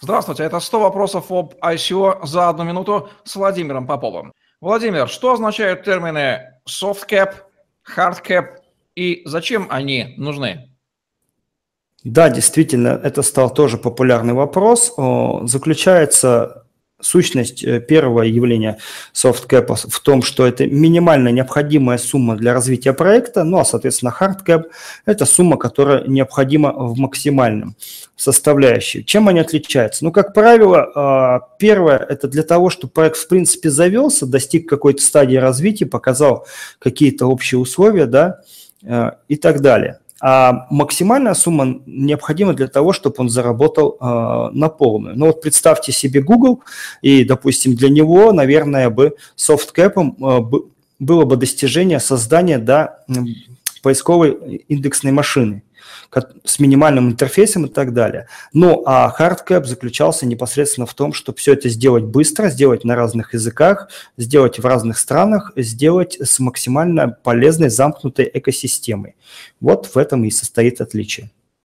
Здравствуйте, это 100 вопросов об ICO за одну минуту с Владимиром Поповым. Владимир, что означают термины soft cap, hard cap и зачем они нужны? Да, действительно, это стал тоже популярный вопрос. Заключается Сущность э, первого явления SoftCap в том, что это минимально необходимая сумма для развития проекта, ну а, соответственно, HardCap – это сумма, которая необходима в максимальном составляющей. Чем они отличаются? Ну, как правило, а, первое – это для того, чтобы проект, в принципе, завелся, достиг какой-то стадии развития, показал какие-то общие условия, да, э, и так далее а максимальная сумма необходима для того, чтобы он заработал э, на полную. Ну вот представьте себе Google, и, допустим, для него, наверное, бы софткэпом э, было бы достижение создания да, поисковой индексной машины с минимальным интерфейсом и так далее. Ну, а hardcap заключался непосредственно в том, чтобы все это сделать быстро, сделать на разных языках, сделать в разных странах, сделать с максимально полезной замкнутой экосистемой. Вот в этом и состоит отличие.